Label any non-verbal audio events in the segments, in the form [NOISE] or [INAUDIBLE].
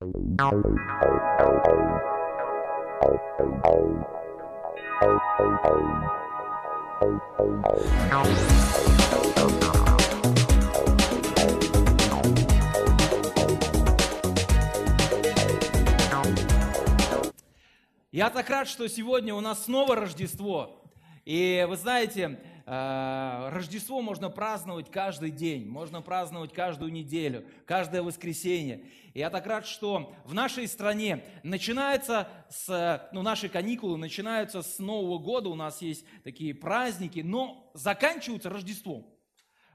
Я так рад, что сегодня у нас снова Рождество. И вы знаете, Рождество можно праздновать каждый день, можно праздновать каждую неделю, каждое воскресенье. И я так рад, что в нашей стране начинается с, ну, наши каникулы начинаются с Нового года, у нас есть такие праздники, но заканчиваются Рождеством.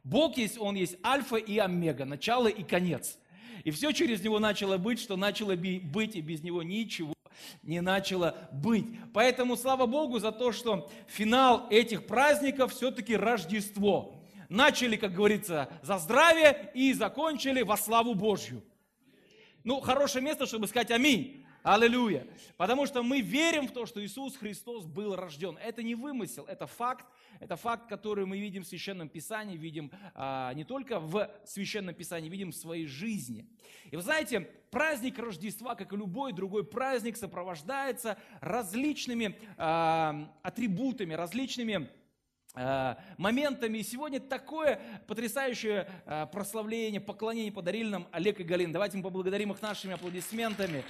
Бог есть, Он есть альфа и омега, начало и конец. И все через Него начало быть, что начало быть, и без Него ничего не начало быть. Поэтому слава Богу за то, что финал этих праздников все-таки Рождество. Начали, как говорится, за здравие и закончили во славу Божью. Ну, хорошее место, чтобы сказать аминь. Аллилуйя. Потому что мы верим в то, что Иисус Христос был рожден. Это не вымысел, это факт. Это факт, который мы видим в Священном Писании, видим а, не только в Священном Писании, видим в своей жизни. И вы знаете, праздник Рождества, как и любой другой праздник, сопровождается различными а, атрибутами, различными а, моментами. И сегодня такое потрясающее а, прославление, поклонение подарили нам Олег и Галин. Давайте мы поблагодарим их нашими аплодисментами.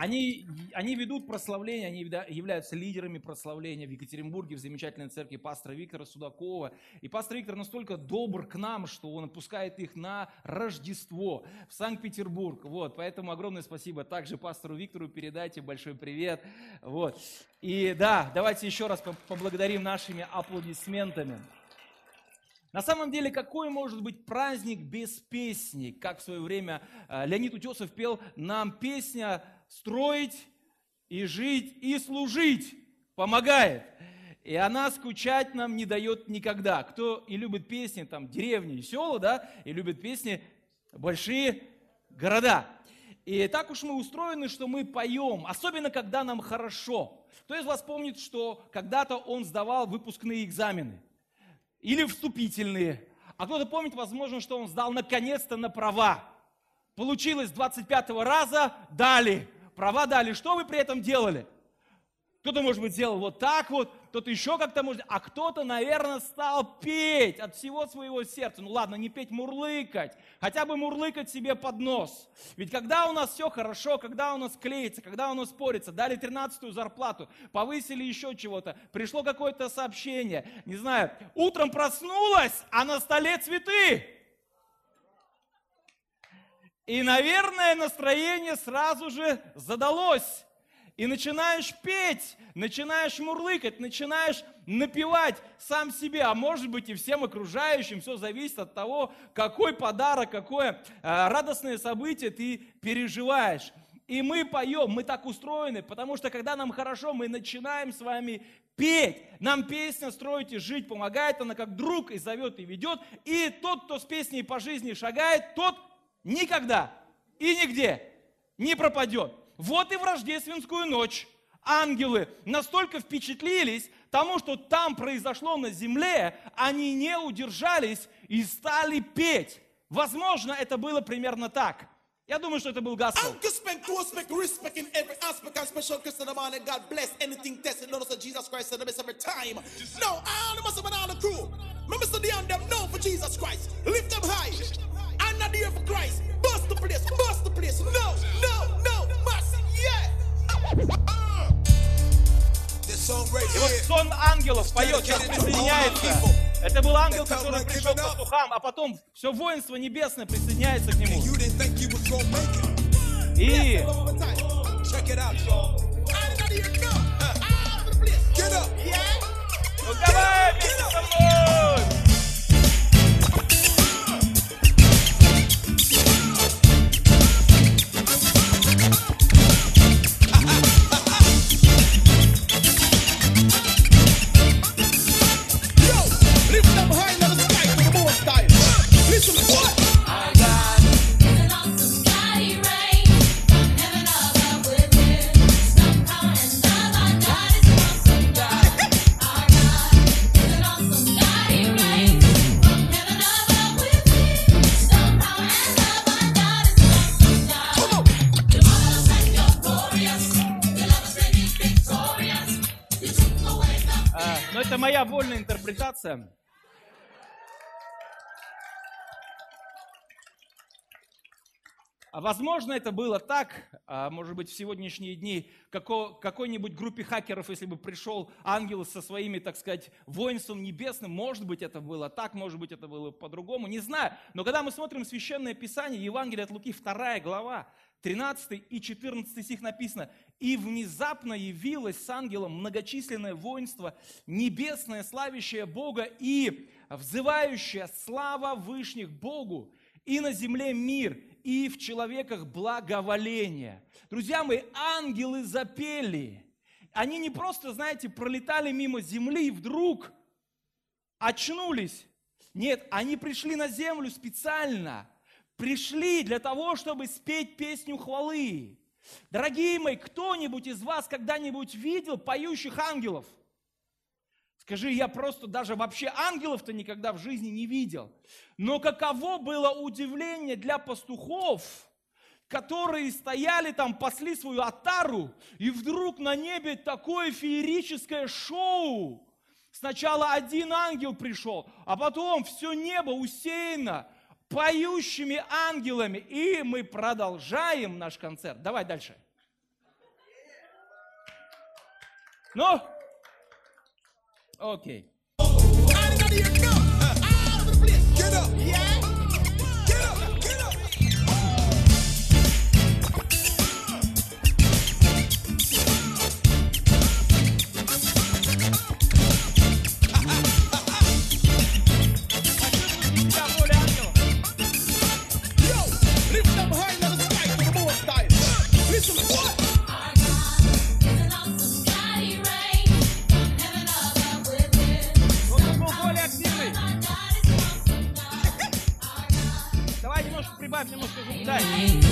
Они, они ведут прославление, они являются лидерами прославления в Екатеринбурге, в замечательной церкви пастора Виктора Судакова. И пастор Виктор настолько добр к нам, что он отпускает их на Рождество в Санкт-Петербург. Вот, поэтому огромное спасибо также пастору Виктору, передайте большой привет. Вот. И да, давайте еще раз поблагодарим нашими аплодисментами. На самом деле, какой может быть праздник без песни? Как в свое время э, Леонид Утесов пел нам песня строить и жить и служить помогает. И она скучать нам не дает никогда. Кто и любит песни, там, деревни и села, да, и любит песни большие города. И так уж мы устроены, что мы поем, особенно когда нам хорошо. Кто из вас помнит, что когда-то он сдавал выпускные экзамены? Или вступительные? А кто-то помнит, возможно, что он сдал наконец-то на права. Получилось 25 раза, дали права дали, что вы при этом делали? Кто-то, может быть, сделал вот так вот, кто-то еще как-то может, а кто-то, наверное, стал петь от всего своего сердца. Ну ладно, не петь, мурлыкать, хотя бы мурлыкать себе под нос. Ведь когда у нас все хорошо, когда у нас клеится, когда у нас спорится, дали 13-ю зарплату, повысили еще чего-то, пришло какое-то сообщение, не знаю, утром проснулась, а на столе цветы. И, наверное, настроение сразу же задалось. И начинаешь петь, начинаешь мурлыкать, начинаешь напевать сам себе, а может быть и всем окружающим. Все зависит от того, какой подарок, какое э, радостное событие ты переживаешь. И мы поем, мы так устроены, потому что когда нам хорошо, мы начинаем с вами петь. Нам песня «Строить и жить» помогает, она как друг и зовет и ведет. И тот, кто с песней по жизни шагает, тот никогда и нигде не пропадет. Вот и в рождественскую ночь ангелы настолько впечатлились тому, что там произошло на земле, они не удержались и стали петь. Возможно, это было примерно так. Я думаю, что это был Господь. not here for Christ. Bust the place, bust the place. No, no, no, must, yeah. И вот сон ангелов поет, сейчас присоединяется. Это был ангел, который пришел к пастухам, а потом все воинство небесное присоединяется к нему. И... интерпретация. А возможно, это было так, а может быть, в сегодняшние дни како, какой-нибудь группе хакеров, если бы пришел ангел со своими, так сказать, воинством небесным, может быть, это было так, может быть, это было по-другому, не знаю. Но когда мы смотрим Священное Писание, Евангелие от Луки, 2 глава, 13 и 14 стих написано, «И внезапно явилось с ангелом многочисленное воинство, небесное, славящее Бога и взывающее слава Вышних Богу, и на земле мир, и в человеках благоволение». Друзья мои, ангелы запели. Они не просто, знаете, пролетали мимо земли и вдруг очнулись. Нет, они пришли на землю специально – пришли для того, чтобы спеть песню хвалы. Дорогие мои, кто-нибудь из вас когда-нибудь видел поющих ангелов? Скажи, я просто даже вообще ангелов-то никогда в жизни не видел. Но каково было удивление для пастухов, которые стояли там, пасли свою отару, и вдруг на небе такое феерическое шоу. Сначала один ангел пришел, а потом все небо усеяно поющими ангелами. И мы продолжаем наш концерт. Давай дальше. Ну, окей. Get up. Yeah. Но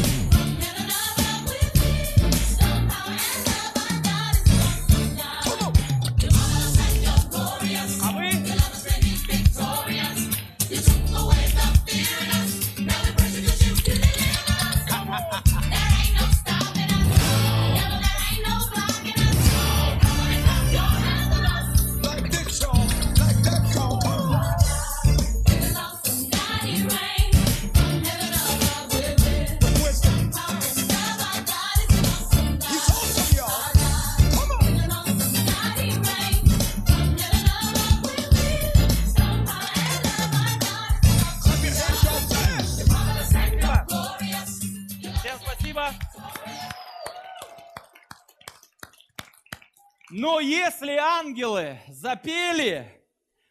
ангелы запели,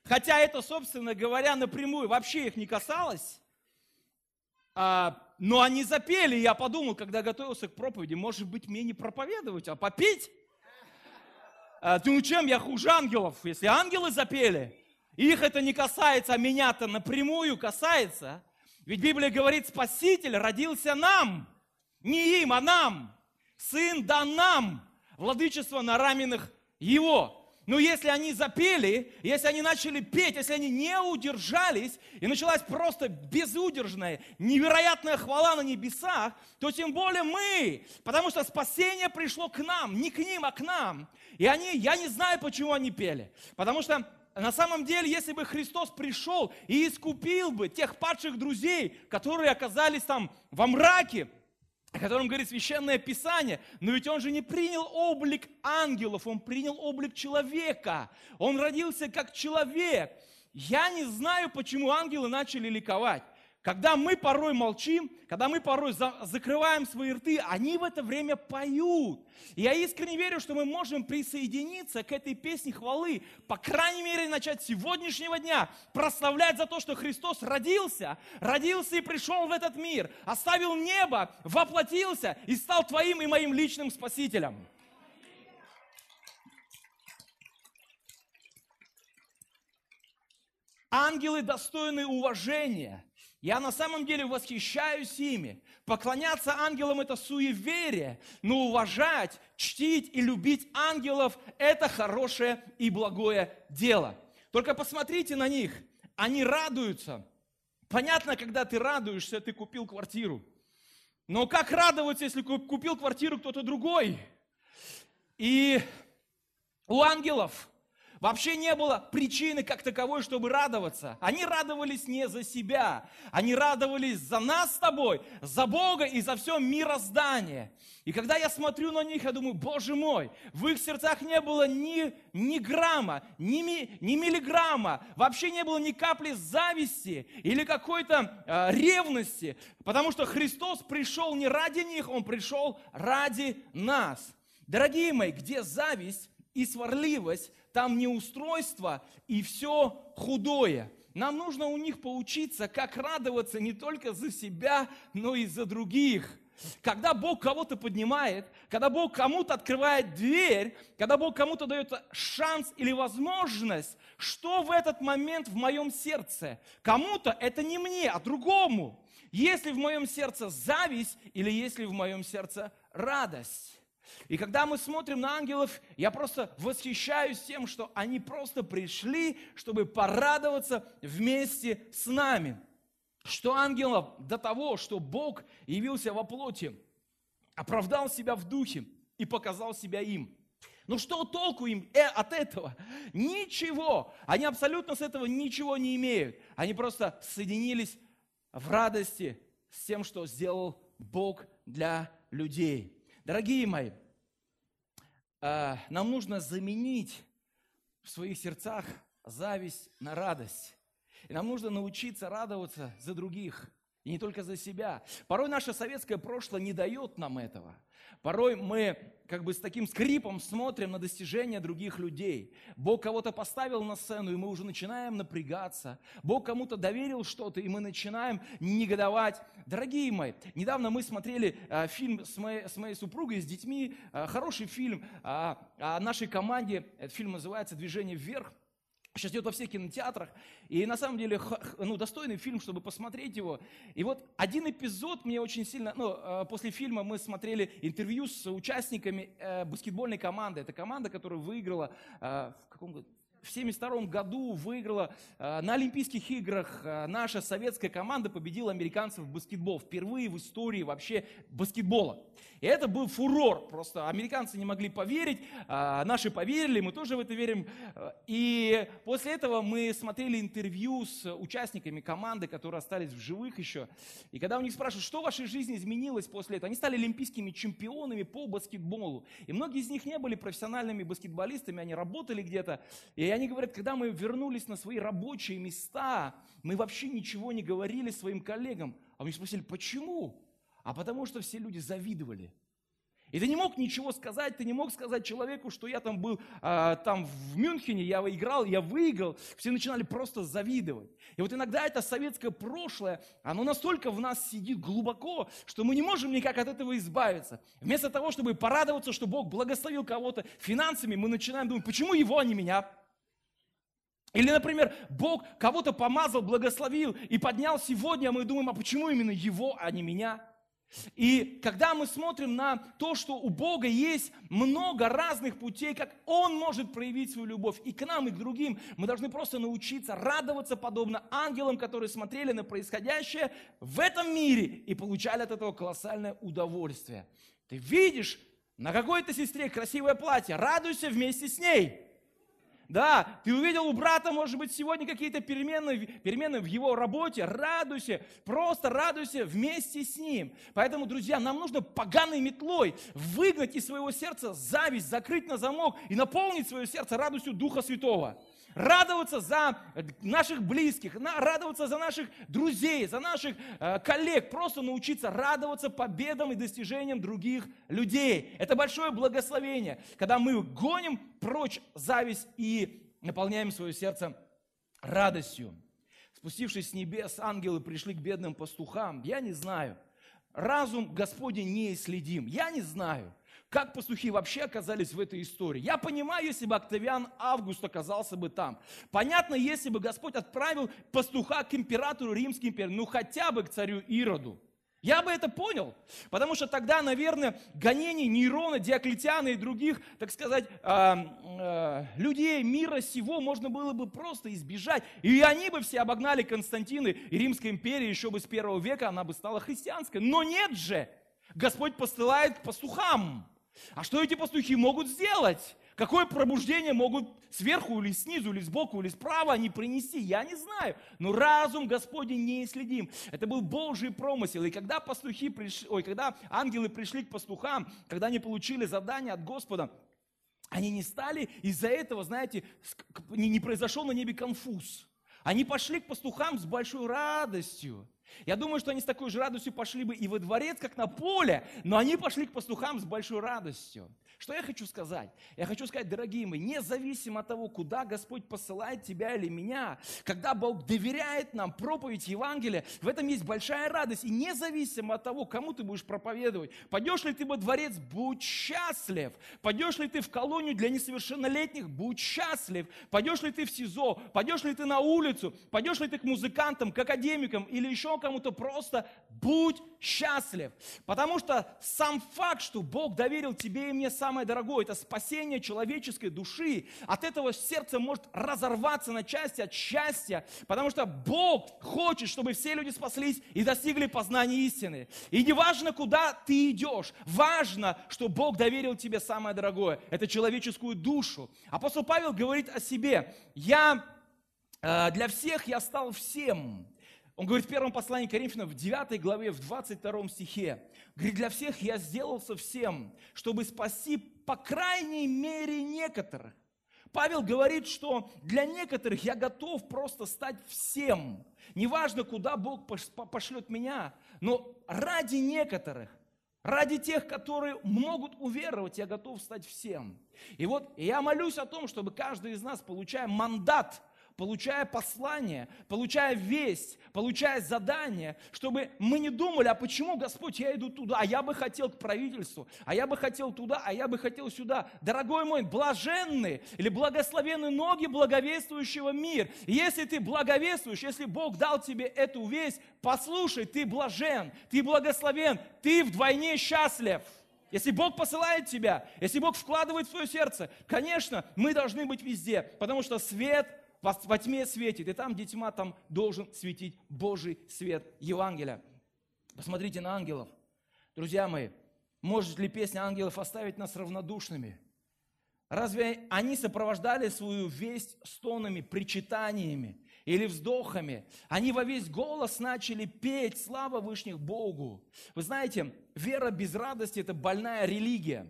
хотя это, собственно говоря, напрямую вообще их не касалось, а, но они запели, я подумал, когда готовился к проповеди, может быть, мне не проповедовать, а попеть? А, ну чем я хуже ангелов, если ангелы запели? Их это не касается, а меня-то напрямую касается. Ведь Библия говорит, Спаситель родился нам, не им, а нам. Сын дан нам, владычество на раменных его. Но если они запели, если они начали петь, если они не удержались, и началась просто безудержная, невероятная хвала на небесах, то тем более мы, потому что спасение пришло к нам, не к ним, а к нам. И они, я не знаю, почему они пели, потому что на самом деле, если бы Христос пришел и искупил бы тех падших друзей, которые оказались там во мраке, о котором говорит Священное Писание. Но ведь он же не принял облик ангелов, он принял облик человека. Он родился как человек. Я не знаю, почему ангелы начали ликовать. Когда мы порой молчим, когда мы порой за, закрываем свои рты, они в это время поют. Я искренне верю, что мы можем присоединиться к этой песне хвалы, по крайней мере, начать сегодняшнего дня прославлять за то, что Христос родился, родился и пришел в этот мир, оставил небо, воплотился и стал твоим и моим личным спасителем. Ангелы достойны уважения. Я на самом деле восхищаюсь ими. Поклоняться ангелам – это суеверие, но уважать, чтить и любить ангелов – это хорошее и благое дело. Только посмотрите на них, они радуются. Понятно, когда ты радуешься, ты купил квартиру. Но как радоваться, если купил квартиру кто-то другой? И у ангелов Вообще не было причины как таковой, чтобы радоваться. Они радовались не за себя, они радовались за нас с тобой, за Бога и за все мироздание. И когда я смотрю на них, я думаю, Боже мой, в их сердцах не было ни, ни грамма, ни, ми, ни миллиграмма, вообще не было ни капли зависти или какой-то э, ревности, потому что Христос пришел не ради них, Он пришел ради нас. Дорогие мои, где зависть и сварливость, там неустройство и все худое. Нам нужно у них поучиться, как радоваться не только за себя, но и за других. Когда Бог кого-то поднимает, когда Бог кому-то открывает дверь, когда Бог кому-то дает шанс или возможность, что в этот момент в моем сердце? Кому-то это не мне, а другому. Есть ли в моем сердце зависть или есть ли в моем сердце радость? И когда мы смотрим на ангелов, я просто восхищаюсь тем, что они просто пришли, чтобы порадоваться вместе с нами. Что ангелов до того, что Бог явился во плоти, оправдал себя в духе и показал себя им. Ну что толку им э, от этого? Ничего. Они абсолютно с этого ничего не имеют. Они просто соединились в радости с тем, что сделал Бог для людей. Дорогие мои, а, нам нужно заменить в своих сердцах зависть на радость. И нам нужно научиться радоваться за других, и не только за себя. Порой наше советское прошлое не дает нам этого. Порой мы как бы с таким скрипом смотрим на достижения других людей. Бог кого-то поставил на сцену, и мы уже начинаем напрягаться. Бог кому-то доверил что-то, и мы начинаем негодовать. Дорогие мои, недавно мы смотрели э, фильм с моей, с моей супругой, с детьми, э, хороший фильм э, о нашей команде. Этот фильм называется «Движение вверх». Сейчас идет во всех кинотеатрах. И на самом деле, ну, достойный фильм, чтобы посмотреть его. И вот один эпизод мне очень сильно... Ну, э, после фильма мы смотрели интервью с участниками э, баскетбольной команды. Это команда, которая выиграла э, в каком году? В 1972 году выиграла э, на Олимпийских играх э, наша советская команда победила американцев в баскетбол. Впервые в истории вообще баскетбола. И это был фурор. Просто американцы не могли поверить, э, наши поверили, мы тоже в это верим. И после этого мы смотрели интервью с участниками команды, которые остались в живых еще. И когда у них спрашивают, что в вашей жизни изменилось после этого, они стали олимпийскими чемпионами по баскетболу. И многие из них не были профессиональными баскетболистами, они работали где-то. И и они говорят, когда мы вернулись на свои рабочие места, мы вообще ничего не говорили своим коллегам. А мы спросили, почему? А потому что все люди завидовали. И ты не мог ничего сказать, ты не мог сказать человеку, что я там был а, там в Мюнхене, я играл, я выиграл. Все начинали просто завидовать. И вот иногда это советское прошлое, оно настолько в нас сидит глубоко, что мы не можем никак от этого избавиться. Вместо того, чтобы порадоваться, что Бог благословил кого-то финансами, мы начинаем думать, почему его, а не меня? Или, например, Бог кого-то помазал, благословил и поднял сегодня, а мы думаем, а почему именно его, а не меня? И когда мы смотрим на то, что у Бога есть много разных путей, как Он может проявить свою любовь и к нам, и к другим, мы должны просто научиться радоваться подобно ангелам, которые смотрели на происходящее в этом мире и получали от этого колоссальное удовольствие. Ты видишь на какой-то сестре красивое платье, радуйся вместе с ней – да, ты увидел у брата, может быть, сегодня какие-то перемены, перемены в его работе. Радуйся, просто радуйся вместе с ним. Поэтому, друзья, нам нужно поганой метлой выгнать из своего сердца зависть, закрыть на замок и наполнить свое сердце радостью Духа Святого радоваться за наших близких, радоваться за наших друзей, за наших э, коллег, просто научиться радоваться победам и достижениям других людей. Это большое благословение, когда мы гоним прочь зависть и наполняем свое сердце радостью. Спустившись с небес, ангелы пришли к бедным пастухам. Я не знаю. Разум Господень не следим. Я не знаю. Как пастухи вообще оказались в этой истории? Я понимаю, если бы Октавиан Август оказался бы там. Понятно, если бы Господь отправил пастуха к императору Римской империи, ну хотя бы к царю Ироду. Я бы это понял, потому что тогда, наверное, гонений Нейрона, Диоклетиана и других, так сказать, э, э, людей мира сего можно было бы просто избежать. И они бы все обогнали Константины и Римской империи еще бы с первого века, она бы стала христианской. Но нет же! Господь посылает пастухам. А что эти пастухи могут сделать? Какое пробуждение могут сверху или снизу, или сбоку, или справа они принести, я не знаю. Но разум Господень не следим. Это был Божий промысел. И когда пастухи пришли, ой, когда ангелы пришли к пастухам, когда они получили задание от Господа, они не стали из-за этого, знаете, не произошел на небе конфуз. Они пошли к пастухам с большой радостью. Я думаю, что они с такой же радостью пошли бы и во дворец, как на поле, но они пошли к пастухам с большой радостью. Что я хочу сказать? Я хочу сказать, дорогие мои, независимо от того, куда Господь посылает тебя или меня, когда Бог доверяет нам проповедь Евангелия, в этом есть большая радость. И независимо от того, кому ты будешь проповедовать, пойдешь ли ты во дворец, будь счастлив. Пойдешь ли ты в колонию для несовершеннолетних, будь счастлив. Пойдешь ли ты в СИЗО, пойдешь ли ты на улицу, пойдешь ли ты к музыкантам, к академикам или еще кому-то, просто будь счастлив. Потому что сам факт, что Бог доверил тебе и мне сам самое дорогое, это спасение человеческой души. От этого сердце может разорваться на части от счастья, потому что Бог хочет, чтобы все люди спаслись и достигли познания истины. И не важно, куда ты идешь, важно, что Бог доверил тебе самое дорогое, это человеческую душу. Апостол Павел говорит о себе, я э, для всех я стал всем. Он говорит в первом послании Коринфянам в 9 главе, в 22 стихе. Говорит, для всех я сделался всем, чтобы спасти по крайней мере некоторых. Павел говорит, что для некоторых я готов просто стать всем. Неважно, куда Бог пошлет меня, но ради некоторых, ради тех, которые могут уверовать, я готов стать всем. И вот я молюсь о том, чтобы каждый из нас, получая мандат получая послание, получая весть, получая задание, чтобы мы не думали, а почему, Господь, я иду туда, а я бы хотел к правительству, а я бы хотел туда, а я бы хотел сюда. Дорогой мой, блаженны или благословенны ноги благовествующего мир. если ты благовествуешь, если Бог дал тебе эту весть, послушай, ты блажен, ты благословен, ты вдвойне счастлив. Если Бог посылает тебя, если Бог вкладывает в свое сердце, конечно, мы должны быть везде, потому что свет во тьме светит, и там, где тьма, там должен светить Божий свет Евангелия. Посмотрите на ангелов. Друзья мои, может ли песня ангелов оставить нас равнодушными? Разве они сопровождали свою весть стонами, причитаниями или вздохами? Они во весь голос начали петь «Слава Вышних Богу». Вы знаете, вера без радости – это больная религия.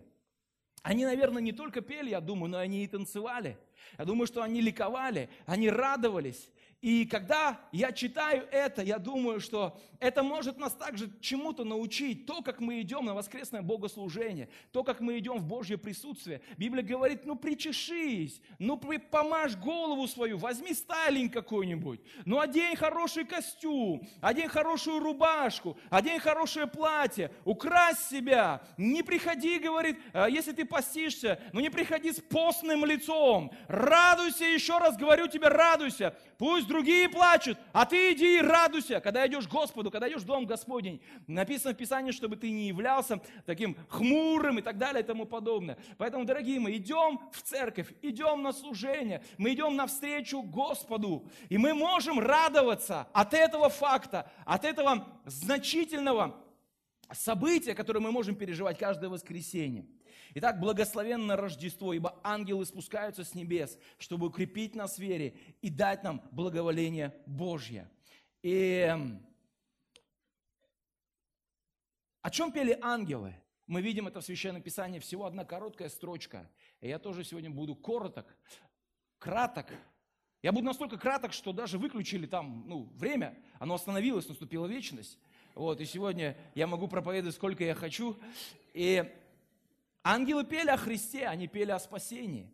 Они, наверное, не только пели, я думаю, но они и танцевали – я думаю, что они ликовали, они радовались. И когда я читаю это, я думаю, что это может нас также чему-то научить. То, как мы идем на воскресное богослужение, то, как мы идем в Божье присутствие. Библия говорит, ну причешись, ну помажь голову свою, возьми стайлинг какой-нибудь, ну одень хороший костюм, одень хорошую рубашку, одень хорошее платье, укрась себя. Не приходи, говорит, «А если ты постишься, ну не приходи с постным лицом. Радуйся, еще раз говорю тебе, радуйся. Пусть другие плачут, а ты иди и радуйся, когда идешь к Господу, когда идешь в Дом Господень. Написано в Писании, чтобы ты не являлся таким хмурым и так далее и тому подобное. Поэтому, дорогие мы, идем в церковь, идем на служение, мы идем навстречу Господу, и мы можем радоваться от этого факта, от этого значительного события, которое мы можем переживать каждое воскресенье. Итак, благословенно Рождество, ибо ангелы спускаются с небес, чтобы укрепить нас в вере и дать нам благоволение Божье. И эм, о чем пели ангелы? Мы видим это в Священном Писании, всего одна короткая строчка. И я тоже сегодня буду короток, краток. Я буду настолько краток, что даже выключили там ну, время, оно остановилось, наступила вечность. Вот, и сегодня я могу проповедовать сколько я хочу. И Ангелы пели о Христе, они пели о спасении,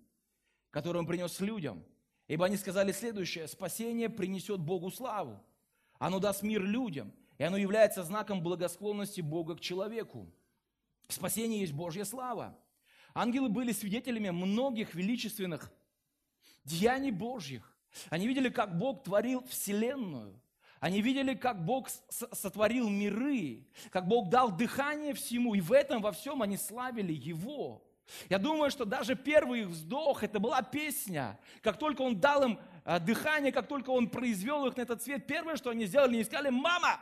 которое Он принес людям. Ибо они сказали следующее, спасение принесет Богу славу, оно даст мир людям, и оно является знаком благосклонности Бога к человеку. Спасение есть Божья слава. Ангелы были свидетелями многих величественных деяний Божьих. Они видели, как Бог творил Вселенную. Они видели, как Бог сотворил миры, как Бог дал дыхание всему, и в этом во всем они славили Его. Я думаю, что даже первый их вздох, это была песня. Как только Он дал им э, дыхание, как только Он произвел их на этот свет, первое, что они сделали, они сказали «Мама!»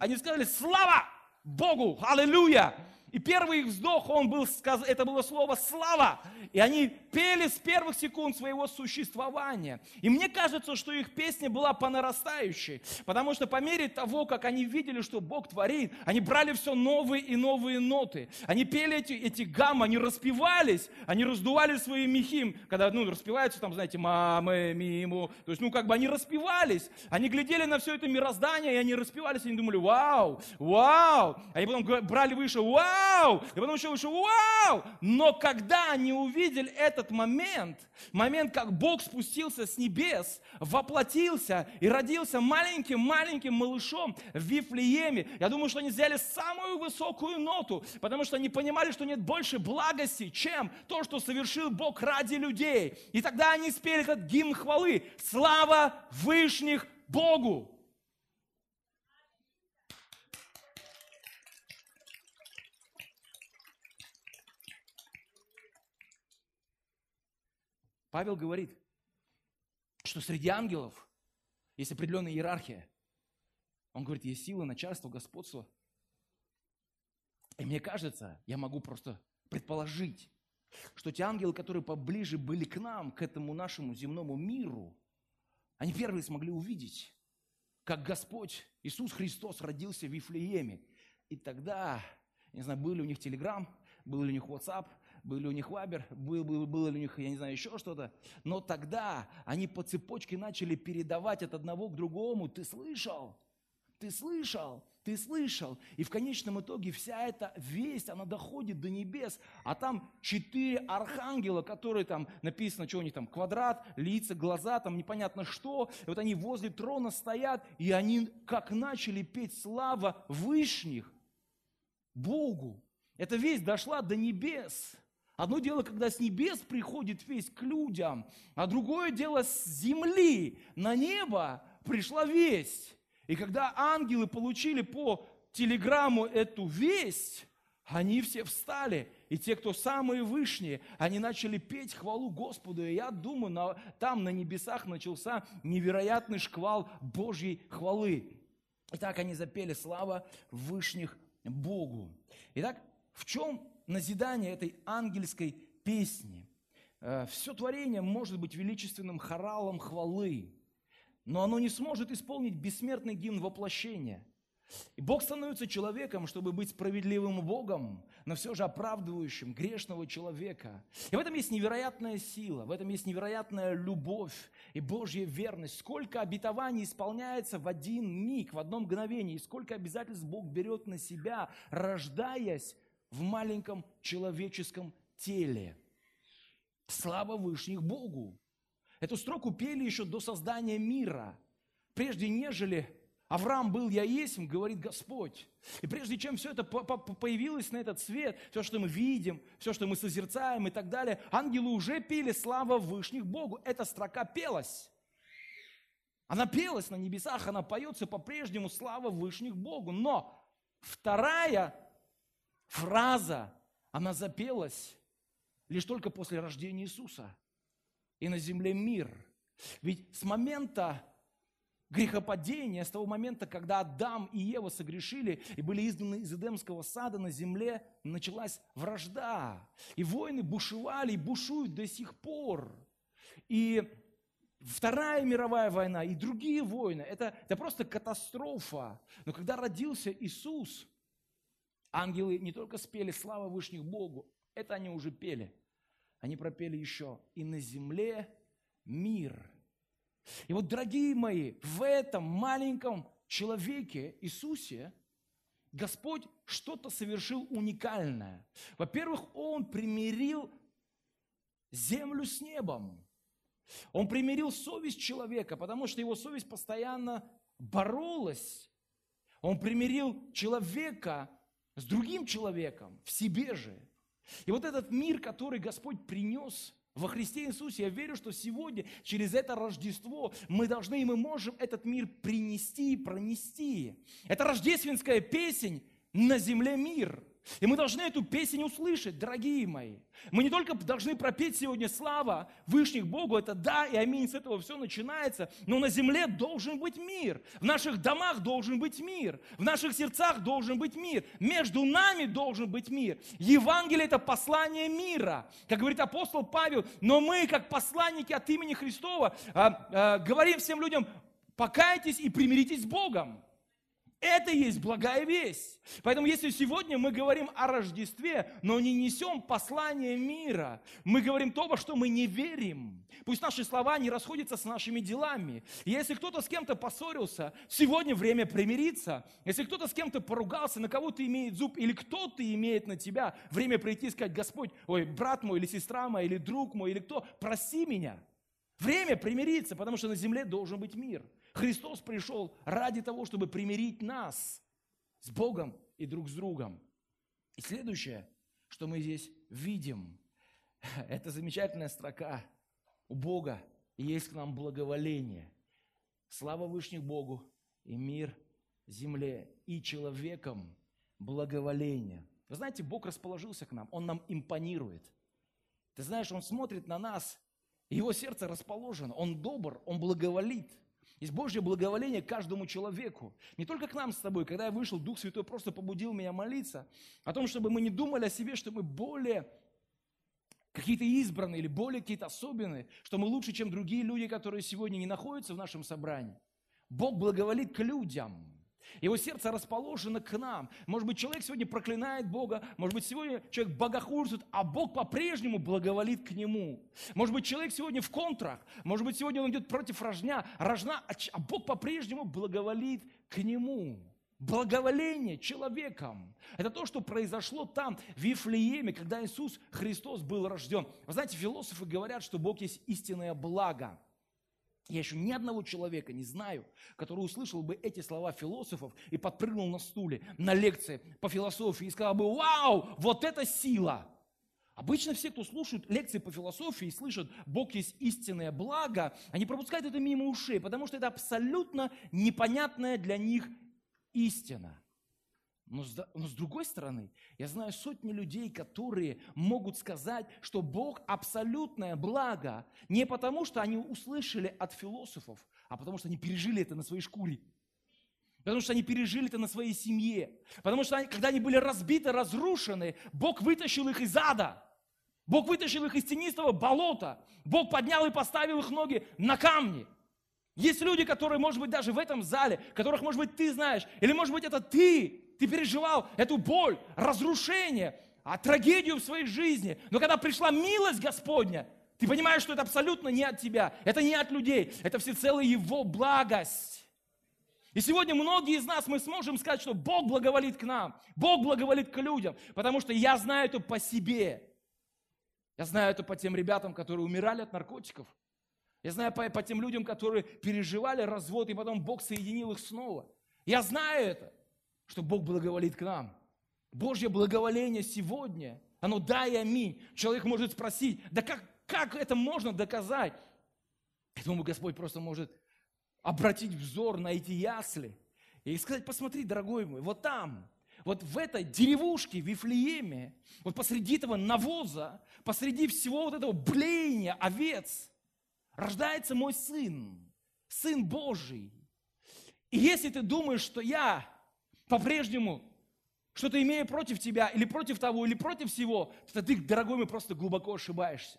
Они сказали «Слава Богу! Аллилуйя!» И первый их вздох, он был, это было слово «слава». И они пели с первых секунд своего существования. И мне кажется, что их песня была по нарастающей. Потому что по мере того, как они видели, что Бог творит, они брали все новые и новые ноты. Они пели эти, эти гаммы, они распевались, они раздували свои мехи. Когда, ну, распеваются там, знаете, мамы, миму. То есть, ну, как бы они распевались. Они глядели на все это мироздание, и они распевались, и они думали, вау, вау. Они потом брали выше, вау! И потом еще выше, вау! Но когда они увидели этот момент, момент, как Бог спустился с небес, воплотился и родился маленьким-маленьким малышом в Вифлееме, я думаю, что они взяли самую высокую ноту, потому что они понимали, что нет больше благости, чем то, что совершил Бог ради людей. И тогда они спели этот гимн хвалы. Слава Вышних Богу! Павел говорит, что среди ангелов есть определенная иерархия. Он говорит, есть сила, начальство, господство. И мне кажется, я могу просто предположить, что те ангелы, которые поближе были к нам, к этому нашему земному миру, они первые смогли увидеть, как Господь Иисус Христос родился в Вифлееме. И тогда, не знаю, был ли у них телеграм, был ли у них WhatsApp, был ли у них вабер, был, был, было ли у них, я не знаю, еще что-то. Но тогда они по цепочке начали передавать от одного к другому. Ты слышал? Ты слышал? Ты слышал? И в конечном итоге вся эта весть, она доходит до небес. А там четыре архангела, которые там написано, что у них там, квадрат, лица, глаза, там непонятно что. И вот они возле трона стоят, и они как начали петь слава Вышних Богу. Эта весть дошла до небес. Одно дело, когда с небес приходит весть к людям, а другое дело с земли на небо пришла весть. И когда ангелы получили по телеграмму эту весть, они все встали. И те, кто самые вышние, они начали петь хвалу Господу. И я думаю, на, там на небесах начался невероятный шквал Божьей хвалы. И так они запели слава вышних Богу. Итак, в чем назидание этой ангельской песни. Э, Все творение может быть величественным хоралом хвалы, но оно не сможет исполнить бессмертный гимн воплощения. И Бог становится человеком, чтобы быть справедливым Богом, но все же оправдывающим грешного человека. И в этом есть невероятная сила, в этом есть невероятная любовь и Божья верность. Сколько обетований исполняется в один миг, в одно мгновение, и сколько обязательств Бог берет на себя, рождаясь в маленьком человеческом теле. Слава Вышних Богу! Эту строку пели еще до создания мира. Прежде нежели Авраам был я есть, говорит Господь. И прежде чем все это появилось на этот свет, все, что мы видим, все, что мы созерцаем и так далее, ангелы уже пели слава Вышних Богу. Эта строка пелась. Она пелась на небесах, она поется по-прежнему слава Вышних Богу. Но вторая фраза, она запелась лишь только после рождения Иисуса. И на земле мир. Ведь с момента грехопадения, с того момента, когда Адам и Ева согрешили и были изгнаны из Эдемского сада, на земле началась вражда. И войны бушевали и бушуют до сих пор. И Вторая мировая война и другие войны, это, это просто катастрофа. Но когда родился Иисус, Ангелы не только спели «Слава Вышних Богу», это они уже пели. Они пропели еще «И на земле мир». И вот, дорогие мои, в этом маленьком человеке Иисусе Господь что-то совершил уникальное. Во-первых, Он примирил землю с небом. Он примирил совесть человека, потому что его совесть постоянно боролась. Он примирил человека с другим человеком, в себе же. И вот этот мир, который Господь принес во Христе Иисусе, я верю, что сегодня через это Рождество мы должны и мы можем этот мир принести и пронести. Это рождественская песень «На земле мир». И мы должны эту песнь услышать, дорогие мои. Мы не только должны пропеть сегодня слава Вышних Богу, это да и аминь, с этого все начинается, но на земле должен быть мир, в наших домах должен быть мир, в наших сердцах должен быть мир, между нами должен быть мир. Евангелие – это послание мира, как говорит апостол Павел, но мы, как посланники от имени Христова, а, а, говорим всем людям, покайтесь и примиритесь с Богом. Это есть благая весть. Поэтому если сегодня мы говорим о Рождестве, но не несем послание мира, мы говорим то, во что мы не верим. Пусть наши слова не расходятся с нашими делами. И если кто-то с кем-то поссорился, сегодня время примириться. Если кто-то с кем-то поругался, на кого-то имеет зуб, или кто-то имеет на тебя, время прийти и сказать, Господь, ой, брат мой, или сестра моя, или друг мой, или кто, проси меня. Время примириться, потому что на земле должен быть мир. Христос пришел ради того, чтобы примирить нас с Богом и друг с другом. И следующее, что мы здесь видим, [LAUGHS] это замечательная строка. У Бога есть к нам благоволение. Слава Вышних Богу и мир земле и человеком благоволение. Вы знаете, Бог расположился к нам, Он нам импонирует. Ты знаешь, Он смотрит на нас, Его сердце расположено, Он добр, Он благоволит. Есть Божье благоволение каждому человеку. Не только к нам с тобой. Когда я вышел, Дух Святой просто побудил меня молиться о том, чтобы мы не думали о себе, что мы более какие-то избранные или более какие-то особенные, что мы лучше, чем другие люди, которые сегодня не находятся в нашем собрании. Бог благоволит к людям. Его сердце расположено к нам. Может быть, человек сегодня проклинает Бога, может быть, сегодня человек богохульствует, а Бог по-прежнему благоволит к нему. Может быть, человек сегодня в контрах, может быть, сегодня он идет против рожня, рожна, а, а Бог по-прежнему благоволит к нему. Благоволение человеком. Это то, что произошло там, в Вифлееме, когда Иисус Христос был рожден. Вы знаете, философы говорят, что Бог есть истинное благо – я еще ни одного человека не знаю, который услышал бы эти слова философов и подпрыгнул на стуле на лекции по философии и сказал бы, вау, вот это сила. Обычно все, кто слушают лекции по философии и слышат, Бог есть истинное благо, они пропускают это мимо ушей, потому что это абсолютно непонятная для них истина. Но с, но с другой стороны, я знаю сотни людей, которые могут сказать, что Бог абсолютное благо не потому, что они услышали от философов, а потому что они пережили это на своей шкуре. Потому что они пережили это на своей семье. Потому что они, когда они были разбиты, разрушены, Бог вытащил их из ада. Бог вытащил их из тенистого болота. Бог поднял и поставил их ноги на камни. Есть люди, которые, может быть, даже в этом зале, которых, может быть, ты знаешь, или, может быть, это ты, ты переживал эту боль, разрушение, а трагедию в своей жизни. Но когда пришла милость Господня, ты понимаешь, что это абсолютно не от тебя, это не от людей, это всецело Его благость. И сегодня многие из нас, мы сможем сказать, что Бог благоволит к нам, Бог благоволит к людям, потому что я знаю это по себе. Я знаю это по тем ребятам, которые умирали от наркотиков. Я знаю по, по тем людям, которые переживали развод, и потом Бог соединил их снова. Я знаю это что Бог благоволит к нам. Божье благоволение сегодня, оно да и аминь. Человек может спросить, да как, как это можно доказать? Я думаю, Господь просто может обратить взор на эти ясли и сказать, посмотри, дорогой мой, вот там, вот в этой деревушке, в Вифлееме, вот посреди этого навоза, посреди всего вот этого блеяния овец, рождается мой сын, сын Божий. И если ты думаешь, что я по-прежнему что-то имея против тебя, или против того, или против всего, то ты, дорогой мой, просто глубоко ошибаешься.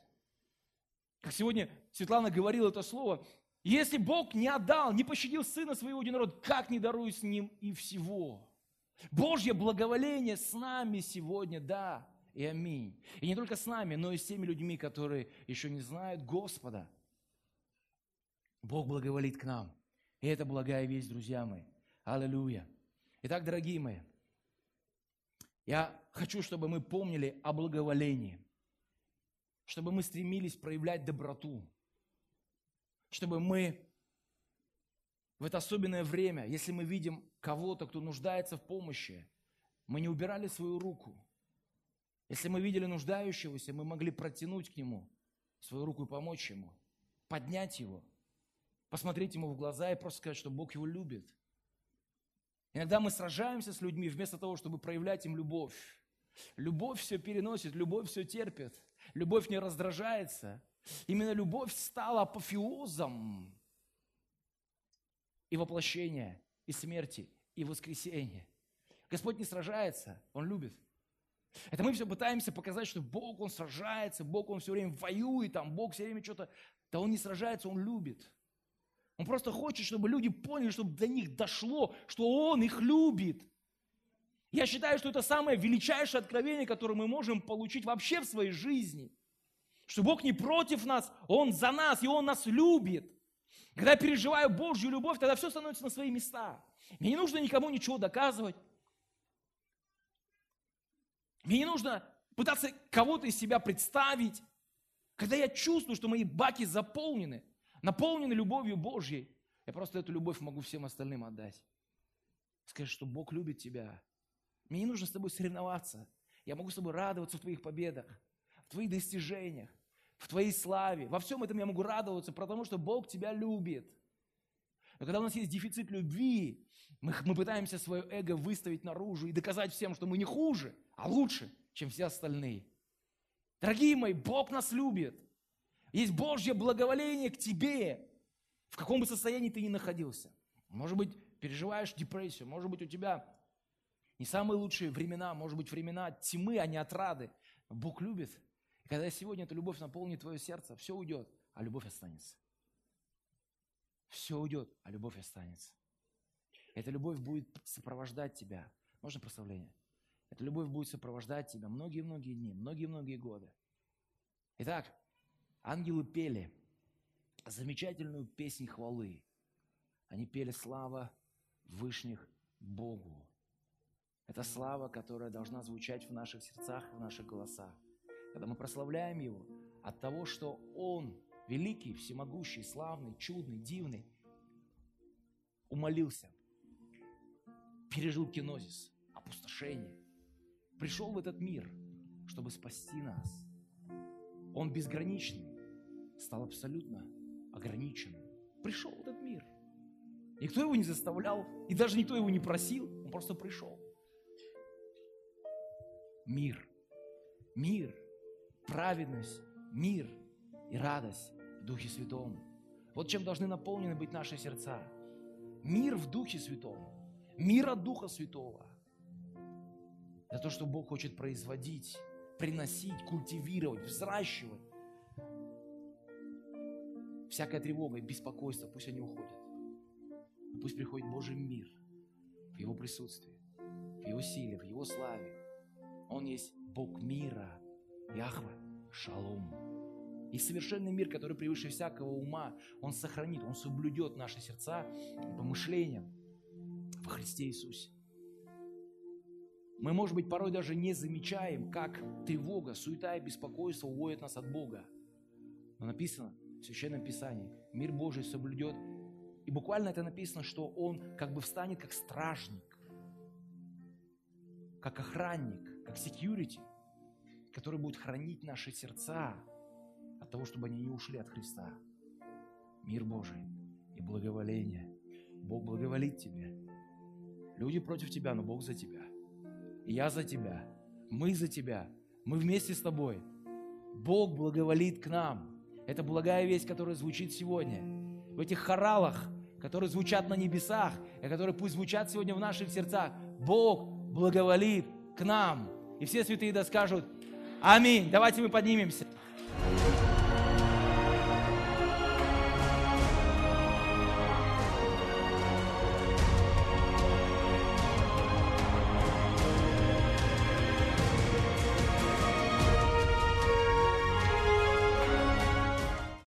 Как сегодня Светлана говорила это слово, если Бог не отдал, не пощадил Сына Своего один род, как не дарует с Ним и всего? Божье благоволение с нами сегодня, да, и аминь. И не только с нами, но и с теми людьми, которые еще не знают Господа. Бог благоволит к нам. И это благая весть, друзья мои. Аллилуйя. Итак, дорогие мои, я хочу, чтобы мы помнили о благоволении, чтобы мы стремились проявлять доброту, чтобы мы в это особенное время, если мы видим кого-то, кто нуждается в помощи, мы не убирали свою руку. Если мы видели нуждающегося, мы могли протянуть к нему свою руку и помочь ему, поднять его, посмотреть ему в глаза и просто сказать, что Бог его любит – Иногда мы сражаемся с людьми вместо того, чтобы проявлять им любовь. Любовь все переносит, любовь все терпит, любовь не раздражается. Именно любовь стала апофеозом и воплощения, и смерти, и воскресения. Господь не сражается, Он любит. Это мы все пытаемся показать, что Бог, Он сражается, Бог, Он все время воюет, там, Бог все время что-то... Да Он не сражается, Он любит. Он просто хочет, чтобы люди поняли, чтобы до них дошло, что Он их любит. Я считаю, что это самое величайшее откровение, которое мы можем получить вообще в своей жизни. Что Бог не против нас, Он за нас, и Он нас любит. Когда я переживаю Божью любовь, тогда все становится на свои места. Мне не нужно никому ничего доказывать. Мне не нужно пытаться кого-то из себя представить. Когда я чувствую, что мои баки заполнены, наполнены любовью Божьей, я просто эту любовь могу всем остальным отдать. Сказать, что Бог любит тебя. Мне не нужно с тобой соревноваться. Я могу с тобой радоваться в твоих победах, в твоих достижениях, в твоей славе. Во всем этом я могу радоваться, потому что Бог тебя любит. Но когда у нас есть дефицит любви, мы, мы пытаемся свое эго выставить наружу и доказать всем, что мы не хуже, а лучше, чем все остальные. Дорогие мои, Бог нас любит. Есть Божье благоволение к тебе, в каком бы состоянии ты ни находился. Может быть, переживаешь депрессию, может быть, у тебя не самые лучшие времена, может быть, времена тьмы, а не отрады. Бог любит. И когда сегодня эта любовь наполнит твое сердце, все уйдет, а любовь останется. Все уйдет, а любовь останется. Эта любовь будет сопровождать тебя. Можно прославление? Эта любовь будет сопровождать тебя многие-многие дни, многие-многие годы. Итак, ангелы пели замечательную песнь хвалы. Они пели слава Вышних Богу. Это слава, которая должна звучать в наших сердцах, в наших голосах. Когда мы прославляем Его от того, что Он великий, всемогущий, славный, чудный, дивный, умолился, пережил кинозис, опустошение, пришел в этот мир, чтобы спасти нас. Он безграничный, стал абсолютно ограниченным. Пришел в этот мир. Никто его не заставлял, и даже никто его не просил, он просто пришел. Мир, мир, праведность, мир и радость в Духе Святом. Вот чем должны наполнены быть наши сердца. Мир в Духе Святом. Мир от Духа Святого. Это то, что Бог хочет производить, приносить, культивировать, взращивать. Всякая тревога и беспокойство, пусть они уходят. Пусть приходит Божий мир в Его присутствии, в Его силе, в Его славе. Он есть Бог мира, Яхва, Шалом. И совершенный мир, который превыше всякого ума, Он сохранит, Он соблюдет наши сердца и помышления во Христе Иисусе. Мы, может быть, порой даже не замечаем, как тревога, суета и беспокойство уводят нас от Бога. Но написано в Священном Писании, мир Божий соблюдет. И буквально это написано, что Он как бы встанет как стражник, как охранник, как security, который будет хранить наши сердца, от того, чтобы они не ушли от Христа. Мир Божий и благоволение. Бог благоволит тебе. Люди против тебя, но Бог за тебя. Я за тебя. Мы за тебя. Мы вместе с тобой. Бог благоволит к нам. Это благая весть, которая звучит сегодня. В этих хоралах, которые звучат на небесах, и которые пусть звучат сегодня в наших сердцах. Бог благоволит к нам. И все святые да скажут Аминь. Давайте мы поднимемся.